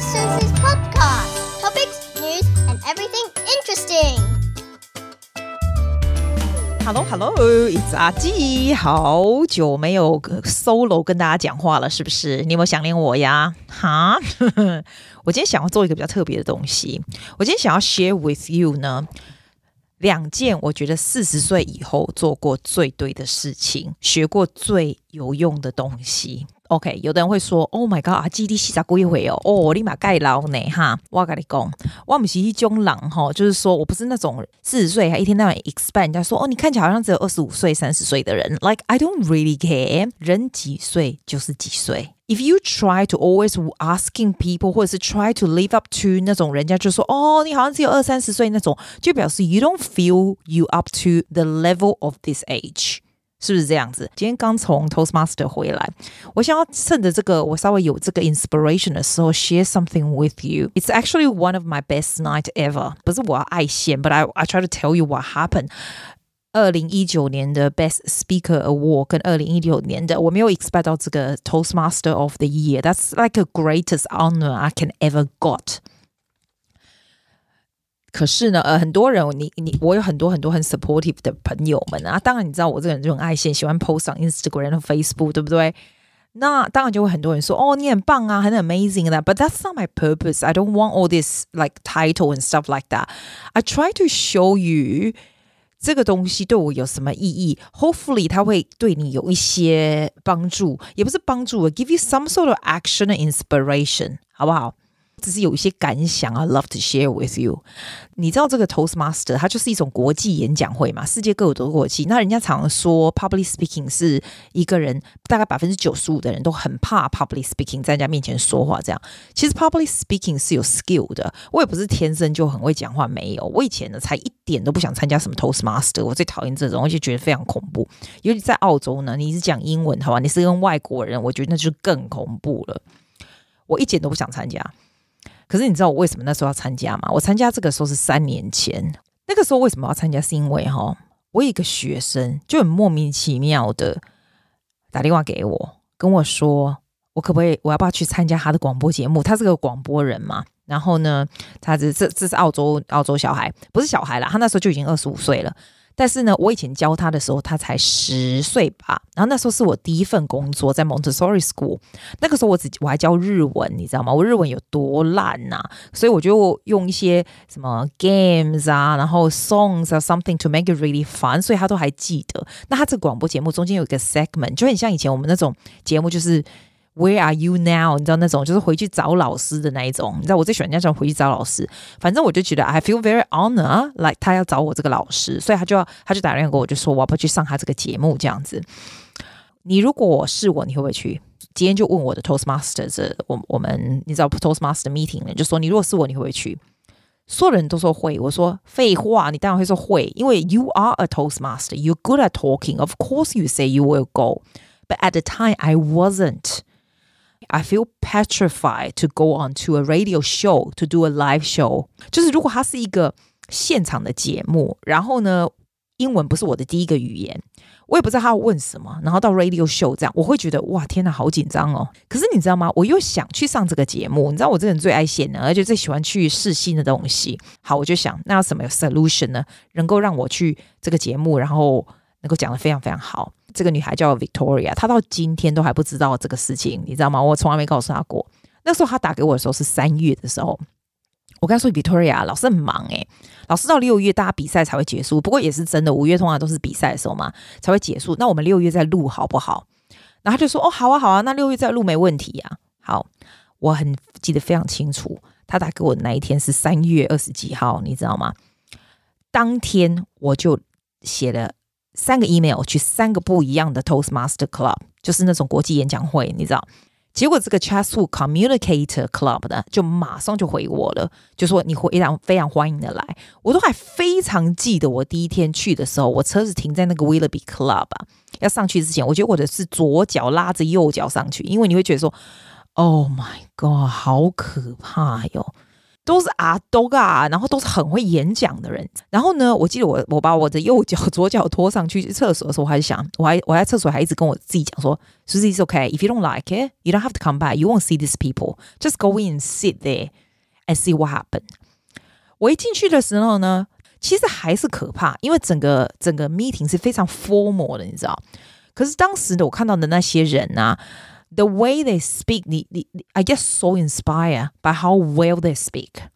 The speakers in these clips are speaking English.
Mrs. Susie's podcast. Topics, news, and everything interesting. Hello Hello，it's 阿基，好久没有 solo 跟大家讲话了，是不是？你有没有想念我呀？哈，我今天想要做一个比较特别的东西，我今天想要 share with you 呢。两件我觉得四十岁以后做过最对的事情，学过最有用的东西。OK，有的人会说：“Oh my god，阿基你洗澡过一回哦，哦，我立马盖牢呢哈！”我跟你讲，我不是一种人哈，就是说我不是那种四十岁还一天到晚 expand 人家说：“哦，你看起来好像只有二十五岁、三十岁的人。”Like I don't really care，人几岁就是几岁。If you try to always asking people，或者是 try to live up to 那种人家就说：“哦，你好像只有二三十岁那种”，就表示 you don't feel you up to the level of this age。是不是这样子？今天刚从 Toastmaster 回来，我想要趁着这个我稍微有这个 inspiration 的时候，share something with you. It's actually one of my best night ever. 不是我要爱现，but I I try to tell you what happened. 二零一九年的 Best Speaker Award 跟二零一六年的，我没有 expect 到这个 Toastmaster of the Year. That's like a greatest honor I can ever got. 可是呢，呃，很多人，你你，我有很多很多很 supportive 的朋友们啊。当然，你知道我这个人就很爱现，喜欢 post 上 Instagram 和 Facebook，对不对？那当然就会很多人说，哦，你很棒啊，很 amazing 的。But that's not my purpose. I don't want all this like title and stuff like that. I try to show you 这个东西对我有什么意义。Hopefully，它会对你有一些帮助，也不是帮助，give you some sort of action and inspiration，好不好？ 只是有一些感想啊，love to share with you。你知道这个 Toastmaster 它就是一种国际演讲会嘛，世界各国国际。那人家常说 public speaking 是一个人大概百分之九十五的人都很怕 public speaking 在人家面前说话。这样其实 public speaking 是有 skill 的。我也不是天生就很会讲话，没有。我以前呢才一点都不想参加什么 Toastmaster，我最讨厌这种，我就觉得非常恐怖。尤其在澳洲呢，你是讲英文，好吧？你是跟外国人，我觉得那就更恐怖了。我一点都不想参加。可是你知道我为什么那时候要参加吗？我参加这个时候是三年前，那个时候为什么要参加？是因为哈，我一个学生就很莫名其妙的打电话给我，跟我说我可不可以，我要不要去参加他的广播节目？他是个广播人嘛。然后呢，他这这这是澳洲澳洲小孩，不是小孩啦，他那时候就已经二十五岁了。但是呢，我以前教他的时候，他才十岁吧。然后那时候是我第一份工作，在 Montessori School。那个时候我只我还教日文，你知道吗？我日文有多烂呐！所以我就用一些什么 games 啊，然后 songs 啊，something to make it really fun。所以他都还记得。那他这个广播节目中间有一个 segment，就很像以前我们那种节目，就是。Where are you now？你知道那种就是回去找老师的那一种。你知道我最喜欢那种回去找老师。反正我就觉得 I feel very honor，like 他要找我这个老师，所以他就要他就打电话给我，就说我要不要去上他这个节目这样子。你如果是我，你会不会去？今天就问我的 Toastmasters，我我们你知道 Toastmaster meeting 呢，就说你如果是我，你会不会去？所有人都说会。我说废话，你当然会说会，因为 you are a Toastmaster，you're good at talking，of course you say you will go。But at the time I wasn't。 I feel petrified to go on to a radio show to do a live show。就是如果它是一个现场的节目，然后呢，英文不是我的第一个语言，我也不知道他要问什么，然后到 radio show 这样，我会觉得哇，天哪，好紧张哦。可是你知道吗？我又想去上这个节目，你知道我这人最爱现的，而且最喜欢去试新的东西。好，我就想，那有什么 solution 呢？能够让我去这个节目，然后能够讲的非常非常好。这个女孩叫 Victoria，她到今天都还不知道这个事情，你知道吗？我从来没告诉她过。那时候她打给我的时候是三月的时候，我跟她说 Victoria 老师很忙诶，老师到六月大家比赛才会结束。不过也是真的，五月通常都是比赛的时候嘛才会结束。那我们六月再录好不好？然后她就说哦好啊好啊，那六月再录没问题呀。好，我很记得非常清楚，她打给我的那一天是三月二十几号，你知道吗？当天我就写了。三个 email 去三个不一样的 Toastmaster Club，就是那种国际演讲会，你知道？结果这个 Chasu Communicator Club 呢，就马上就回我了，就说你非常非常欢迎的来。我都还非常记得，我第一天去的时候，我车子停在那个 Willoughby Club，要上去之前，我觉得我的是左脚拉着右脚上去，因为你会觉得说，Oh my God，好可怕哟！都是啊都啊，然后都是很会演讲的人。然后呢，我记得我我把我的右脚左脚拖上去厕所的时候，我还想，我还我在厕所还一直跟我自己讲说，Susie is okay. If you don't like it, you don't have to come back. You won't see these people. Just go in and sit there and see what happened. 我一进去的时候呢，其实还是可怕，因为整个整个 meeting 是非常 formal 的，你知道。可是当时的我看到的那些人啊 ，the way they speak，你你 I get so inspired by how well they speak。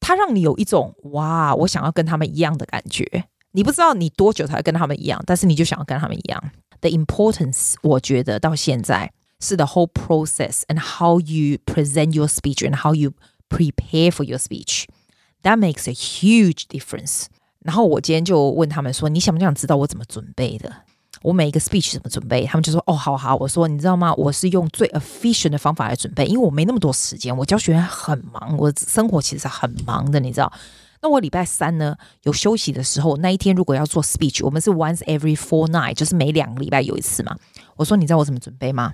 它让你有一种哇，我想要跟他们一样的感觉。你不知道你多久才会跟他们一样，但是你就想要跟他们一样。The importance，我觉得到现在是 the whole process and how you present your speech and how you prepare for your speech. That makes a huge difference. 然后我今天就问他们说：“你想不想知道我怎么准备的？ 我每一个 speech 怎么准备？”他们就说：“哦，好好。”我说：“你知道吗？我是用最 efficient 的方法来准备，因为我没那么多时间，我教学员很忙，我生活其实很忙的，你知道。那我礼拜三呢有休息的时候，那一天如果要做 speech，我们是 once every four night，就是每两个礼拜有一次嘛。我说：“你知道我怎么准备吗？”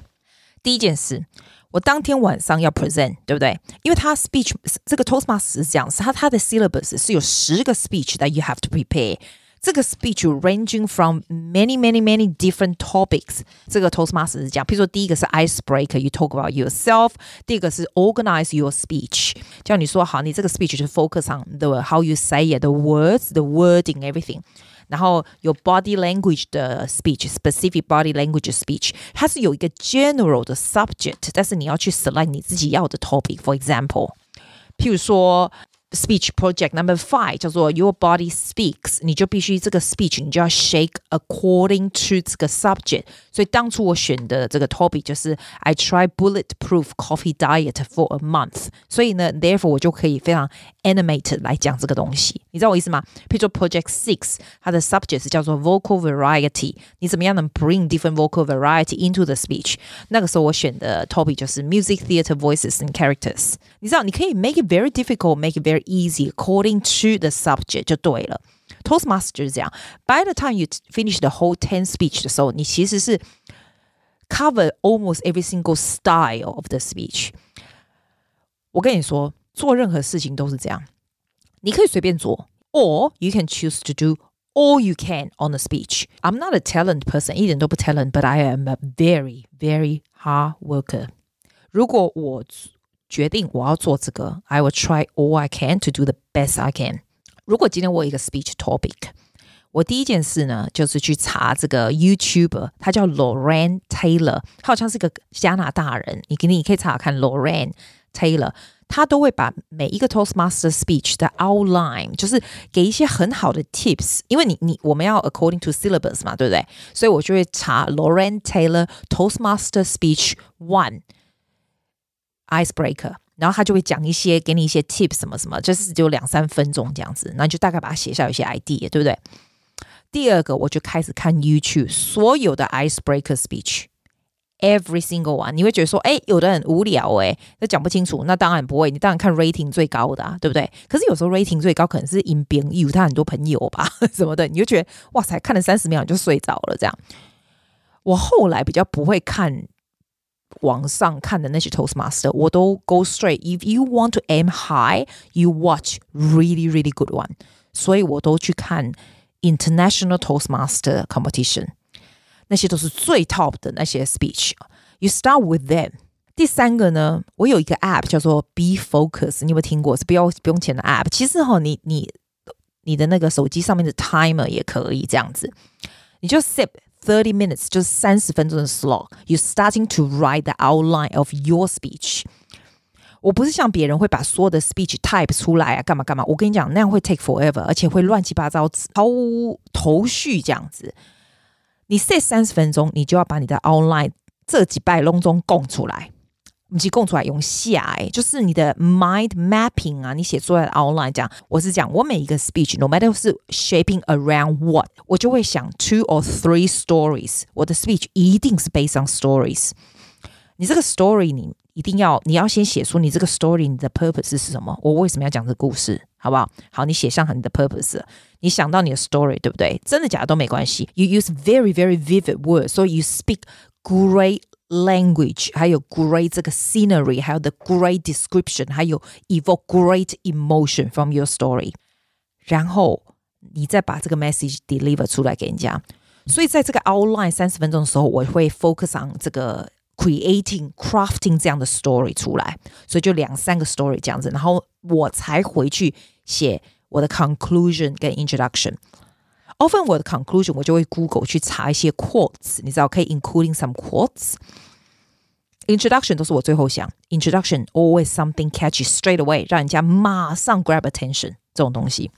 第一件事。我当天晚上要 present，对不对？因为他 speech 这个 Toastmaster 是这样，他他的 syllabus 是有十个 speech that you have to prepare。这个 speech ranging from many many many different topics。这个 Toastmaster 是讲，譬如说第一个是 icebreaker，you talk about yourself；第二个是 organize your speech，叫你说好，你这个 speech 是 focus on the how you say it，the words，the wording，everything。然后有 body language 的 speech，specific body language speech，它是有一个 general 的 subject，但是你要去 select 你自己要的 topic。For example，譬如说 speech project number five 叫做 Your Body Speaks，你就必须这个 speech 你就要 shake according to 这个 subject。所以当初我选的这个 topic 就是 I try bulletproof coffee diet for a month。所以呢，therefore 我就可以非常 animated 来讲这个东西。你知道我意思吗？譬如说 project six，它的 subject 是叫做 vocal variety，你怎么样能 bring different vocal variety into the speech？那个时候我选的 topic 就是 music theater voices and characters。你知道你可以 make it very difficult，make it very easy according to the subject 就对了。Toastmaster 就是这样。By the time you finish the whole ten speech 的时候，你其实是 cover almost every single style of the speech。我跟你说，做任何事情都是这样，你可以随便做，or you can choose to do all you can on the speech. I'm not a talent person，一点都不 talent，but I am a very very hard worker. 如果我 决定我要做这个，I will try all I can to do the best I can。如果今天我有一个 speech topic，我第一件事呢就是去查这个 YouTuber，他叫 Lorraine Taylor，他好像是个加拿大人，你肯定你可以查查看 Lorraine Taylor，他都会把每一个 Toastmaster speech 的 outline，就是给一些很好的 tips，因为你你我们要 according to syllabus 嘛，对不对？所以我就会查 Lorraine Taylor Toastmaster speech one。 icebreaker，然后他就会讲一些，给你一些 tips 什么什么，就是只有两三分钟这样子，那就大概把它写下有些 idea，对不对？第二个，我就开始看 YouTube 所有的 icebreaker speech，every single one。你会觉得说，哎，有的很无聊，哎，那讲不清楚，那当然不会，你当然看 rating 最高的，啊，对不对？可是有时候 rating 最高可能是 in 朋友，他很多朋友吧，什么的，你就觉得哇塞，看了三十秒你就睡着了，这样。我后来比较不会看。网上看的那些 Toastmaster，我都 go straight。If you want to aim high, you watch really really good one。所以我都去看 International Toastmaster Competition，那些都是最 top 的那些 speech。You start with them。第三个呢，我有一个 app 叫做 Be Focus，你有没有听过？是不要不用钱的 app。其实哈，你你你的那个手机上面的 timer 也可以这样子，你就 set thirty minutes 就是三十分钟的 slot。You starting to write the outline of your speech。我不是像别人会把所有的 speech type 出来啊，干嘛干嘛。我跟你讲，那样会 take forever，而且会乱七八糟，毫无头绪这样子。你 set 三十分钟，你就要把你的 outline 这几拜隆中供出来。你去供出来用下哎，就是你的 mind mapping 啊，你写出来的 outline 这样。我是讲，我每一个 speech，no matter 是 shaping around what，我就会想 two or three stories。我的 speech 一定是 based on stories。你这个 story，你一定要，你要先写出你这个 story，你的 purpose 是什么？我为什么要讲这个故事？好不好？好，你写上你的 purpose，你想到你的 story，对不对？真的假的都没关系。You use very very vivid words，so you speak great language，还有 great 这个 scenery，还有 the great description，还有 evoke great emotion from your story，然后你再把这个 message deliver 出来给人家。所以在这个 outline 三十分钟的时候，我会 focus on 这个 creating crafting 这样的 story 出来，所以就两三个 story 这样子，然后我才回去写我的 conclusion 跟 introduction。 Often 我的 conclusion 我就会 Google 去查一些 quotes，你知道可以 including some quotes。Introduction 都是我最后想，Introduction always something catchy straight away，让人家马上 grab attention 这种东西。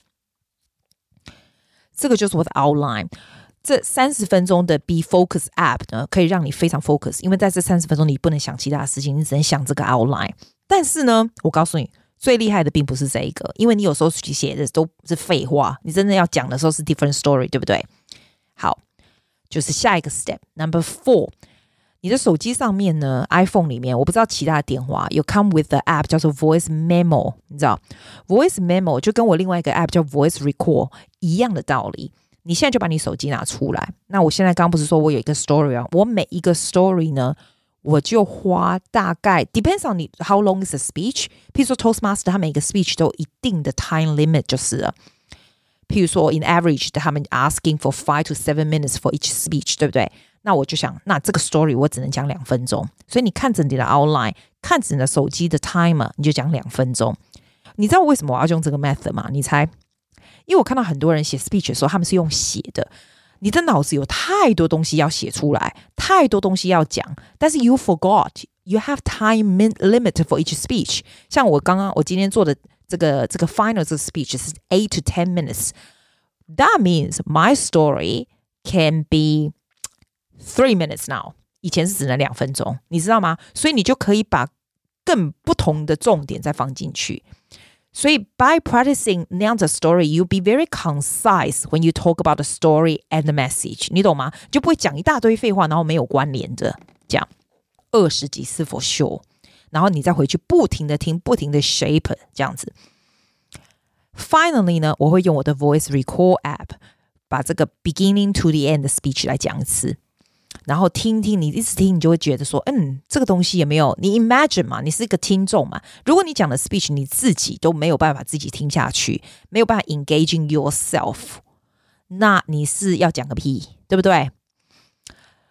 这个就是我的 outline。这三十分钟的 Be Focus App 呢，可以让你非常 focus，因为在这三十分钟你不能想其他的事情，你只能想这个 outline。但是呢，我告诉你， 最厉害的并不是这一个，因为你有时候去写的都是废话，你真的要讲的时候是 different story，对不对？好，就是下一个 step number four，你的手机上面呢，iPhone 里面，我不知道其他的电话有 come with the app 叫做 Voice Memo，你知道 Voice Memo 就跟我另外一个 app 叫 Voice Record 一样的道理。你现在就把你手机拿出来。那我现在刚不是说我有一个 story 啊？我每一个 story 呢，我就花大概 depends on 你 how long is the speech。譬如说 Toastmaster，他每个 speech 都有一定的 time limit 就是了。譬如说 in average，他们 asking for five to seven minutes for each speech，对不对？那我就想，那这个 story 我只能讲两分钟。所以你看着你的 outline，看着你的手机的 timer，你就讲两分钟。你知道为什么我要用这个 method 吗？你猜？因为我看到很多人写 speech 的时候，他们是用写的。你的脑子有太多东西要写出来，太多东西要讲，但是 you forgot you have time limit for each speech。像我刚刚我今天做的这个这个 final 这个 speech 是 eight to ten minutes。That means my story can be three minutes now。以前是只能两分钟，你知道吗？所以你就可以把更不同的重点再放进去。 所以，by practicing 那样的 story，you be very concise when you talk about the story and the message，你懂吗？就不会讲一大堆废话，然后没有关联的讲二十几次 for sure，然后你再回去不停的听，不停的 shape 这样子。Finally 呢，我会用我的 voice record app 把这个 beginning to the end 的 speech 来讲一次。 然后听听，你一直听，你就会觉得说，嗯，这个东西也没有你 imagine 嘛，你是一个听众嘛。如果你讲的 speech 你自己都没有办法自己听下去，没有办法 engaging yourself，那你是要讲个屁，对不对？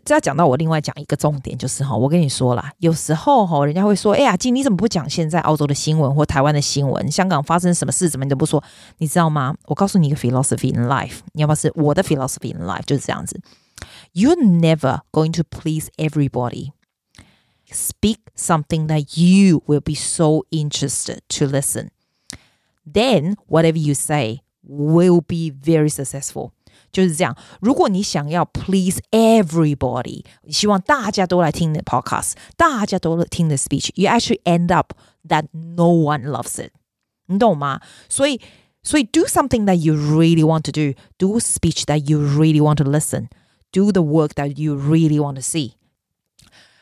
这要讲到我另外讲一个重点，就是哈，我跟你说啦，有时候哈，人家会说，哎呀，金你怎么不讲现在澳洲的新闻或台湾的新闻？香港发生什么事，怎么你都不说？你知道吗？我告诉你一个 philosophy in life，你要不要是我的 philosophy in life 就是这样子。You're never going to please everybody. Speak something that you will be so interested to listen. Then whatever you say will be very successful. 就是这样。如果你想要 please everybody，希望大家都来听的 podcast，大家都听的 speech，you actually end up that no one loves it。你懂吗？所以，所以 do something that you really want to do. Do speech that you really want to listen do the work that you really want to see。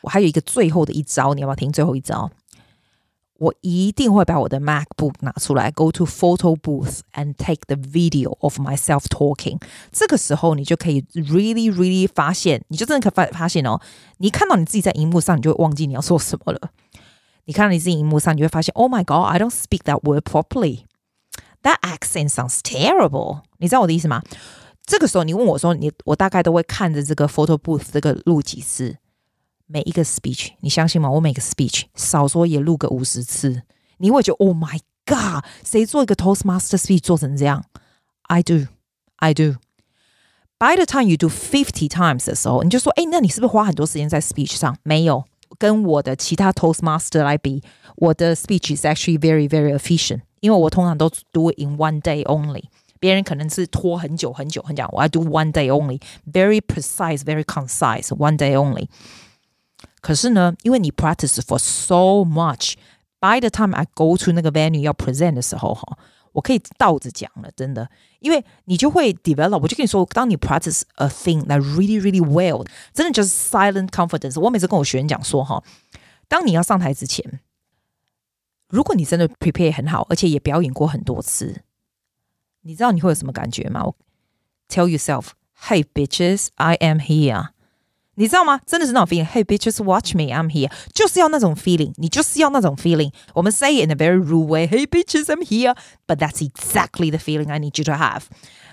我还有一个最后的一招，你要不要听最后一招？我一定会把我的 MacBook 拿出来，go to photo booth and take the video of myself talking。这个时候你就可以 really really 发现，你就真的可发发现哦，你看到你自己在荧幕上，你就会忘记你要说什么了。你看到你自己荧幕上，你会发现，Oh my God, I don't speak that word properly. That accent sounds terrible。你知道我的意思吗？ 这个时候，你问我说：“你我大概都会看着这个 photo booth 这个录几次，每一个 speech，你相信吗？我每个 speech 少说也录个五十次，你会觉得 Oh my God，谁做一个 Toastmaster speech 做成这样？I do, I do. By the time you do fifty times 的时候，你就说：哎，那你是不是花很多时间在 speech 上？没有，跟我的其他 Toastmaster 来比，我的 speech is actually very very efficient，因为我通常都 do it in one day only。” 别人可能是拖很久很久很久，我要 do one day only, very precise, very concise, one day only。可是呢，因为你 practice for so much, by the time I go to 那个 venue 要 present 的时候，哈，我可以倒着讲了，真的，因为你就会 develop。我就跟你说，当你 practice a thing that really really well，真的就是 silent confidence。我每次跟我学员讲说，哈，当你要上台之前，如果你真的 prepare 很好，而且也表演过很多次。 你知道你会有什么感觉吗？Tell yourself, "Hey bitches, I am here." 你知道吗？真的是那种 feeling。Hey bitches, watch me, I'm here，就是要那种 feeling，你就是要那种 feeling。我们 say it in a very rude way. Hey bitches, I'm here, but that's exactly the feeling I need you to have.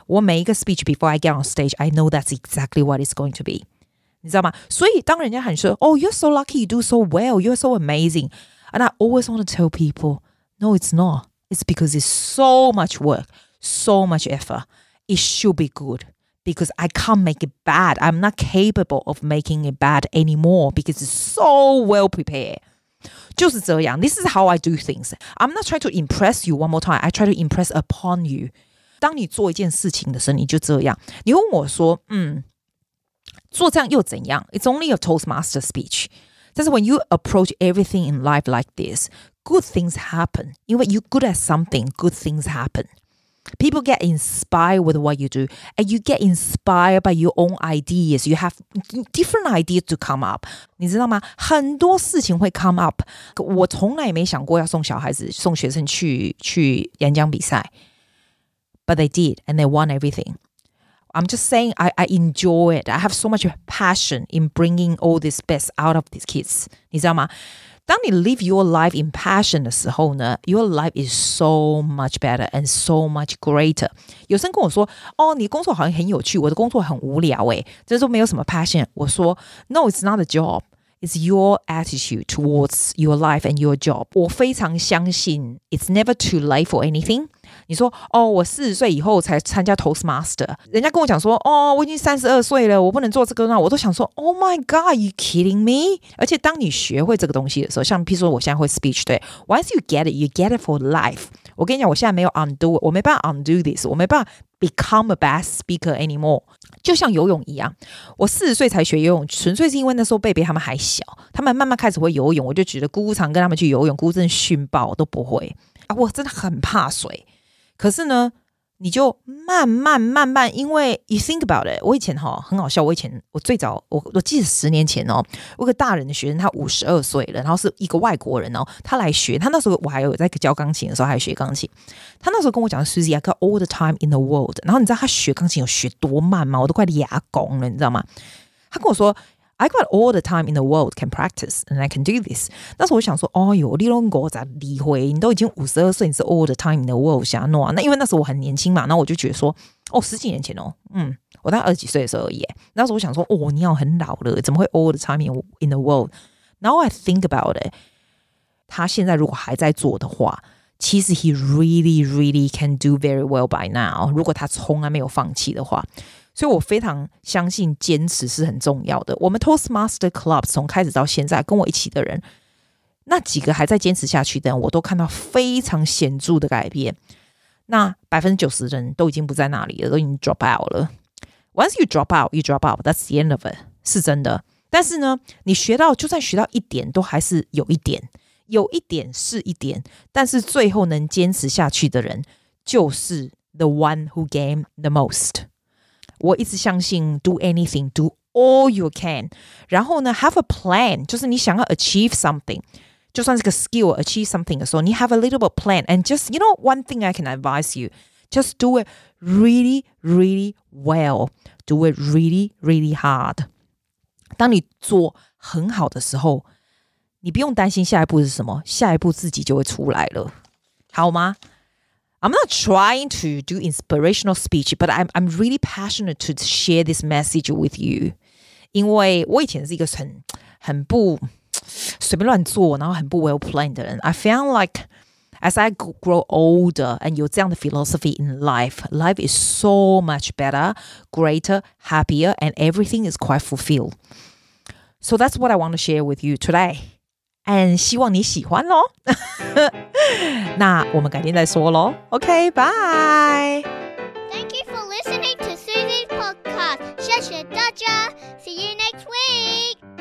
我每一个 speech before I get on stage, I know that's exactly what it's going to be. 你知道吗？所以当人家喊说，Oh, you're so lucky, you do so well, you're so amazing, and I always want to tell people, no, it's not. It's because it's so much work, so much effort. It should be good because I can't make it bad. I'm not capable of making it bad anymore because it's so well prepared. 就是这样. This is how I do things. I'm not trying to impress you one more time. I try to impress upon you. 当你做一件事情的时候，你就这样。你问我说，嗯，做这样又怎样？It's only a Toastmaster speech. 但是 when you approach everything in life like this, good things happen. 因为 you good at something, good things happen. People get inspired with what you do, and you get inspired by your own ideas. You have different ideas to come up. 你知道吗？很多事情会 come up。我从来也没想过要送小孩子、送学生去去演讲比赛，but they did, and they won everything. I'm just saying I, I enjoy it. I have so much passion in bringing all this best out of these kids. 你知道吗？ 当你 live your life in passion 的时候呢，your life is so much better and so much greater。有生跟我说，哦，你工作好像很有趣，我的工作很无聊，诶，这都没有什么 passion。我说，No，it's not a job。 It's your attitude towards your life and your job。我非常相信，it's never too late for anything。你说哦，我四十岁以后才参加 Toastmaster，人家跟我讲说哦，我已经三十二岁了，我不能做这个那，我都想说，Oh my God，you kidding me？而且当你学会这个东西的时候，像譬如说我现在会 speech，对，Once you get it，you get it for life。我跟你讲，我现在没有 undo，我没办法 undo this，我没办法 become a best speaker anymore。就像游泳一样，我四十岁才学游泳，纯粹是因为那时候贝贝他们还小，他们慢慢开始会游泳，我就觉得姑姑常跟他们去游泳，姑姑真的训爆都不会啊，我真的很怕水。可是呢，你就慢慢慢慢，因为 you think about it，我以前哈很好笑，我以前我最早我我记得十年前哦，我个大人的学生，他五十二岁了，然后是一个外国人哦，他来学，他那时候我还有在教钢琴的时候还学钢琴，他那时候跟我讲，Susie I got all the time in the world，然后你知道他学钢琴有学多慢吗？我都快哑拱了，你知道吗？他跟我说。I got all the time in the world can practice and I can do this。那时候我想说，哦哟，你拢我咋离婚？你都已经五十二岁，你是 all the time in the world 想弄啊？那因为那时候我很年轻嘛，那我就觉得说，哦，十几年前哦，嗯，我大概二十几岁的时候而已。那时候我想说，哦，你要很老了，怎么会 all the time in in the world？Now I think about it，他现在如果还在做的话。其实 he really really can do very well by now。如果他从来没有放弃的话， 所以我非常相信坚持是很重要的。我们 Toastmaster Club 从开始到现在，跟我一起的人，那几个还在坚持下去的人，我都看到非常显著的改变。那百分之九十的人都已经不在那里了，都已经 drop out 了。Once you drop out, you drop out. That's the end of it，是真的。但是呢，你学到就算学到一点，都还是有一点，有一点是一点。但是最后能坚持下去的人，就是 the one who gain the most。我一直相信 do anything, do all you can，然后呢 have a plan，就是你想要 achieve something，就算是个 skill achieve something 的时候，你 have a little bit plan and just you know one thing I can advise you, just do it really really well, do it really really hard。当你做很好的时候，你不用担心下一步是什么，下一步自己就会出来了，好吗 ？I'm not trying to do inspirational speech, but I'm I'm really passionate to share this message with you. 因为我以前是一个很很不随便乱做，然后很不 well planned 的人。I found like as I grow older and 有这样的 philosophy in life, life is so much better, greater, happier, and everything is quite fulfilled. So that's what I want to share with you today. And 希望你喜欢喽。那我们改天再说喽。OK，bye。Thank you for listening to Susie's podcast. 谢谢大家。See you next week.